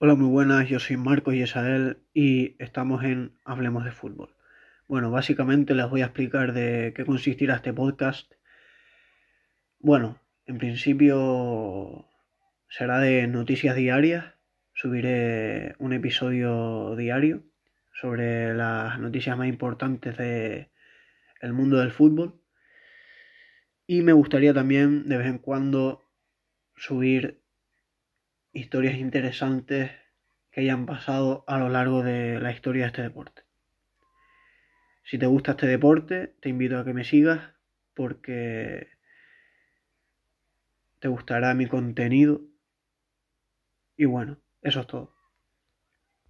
Hola, muy buenas, yo soy Marcos Yesael y estamos en Hablemos de Fútbol. Bueno, básicamente les voy a explicar de qué consistirá este podcast. Bueno, en principio será de noticias diarias. Subiré un episodio diario sobre las noticias más importantes del el mundo del fútbol. Y me gustaría también de vez en cuando subir historias interesantes que hayan pasado a lo largo de la historia de este deporte. Si te gusta este deporte, te invito a que me sigas porque te gustará mi contenido. Y bueno, eso es todo.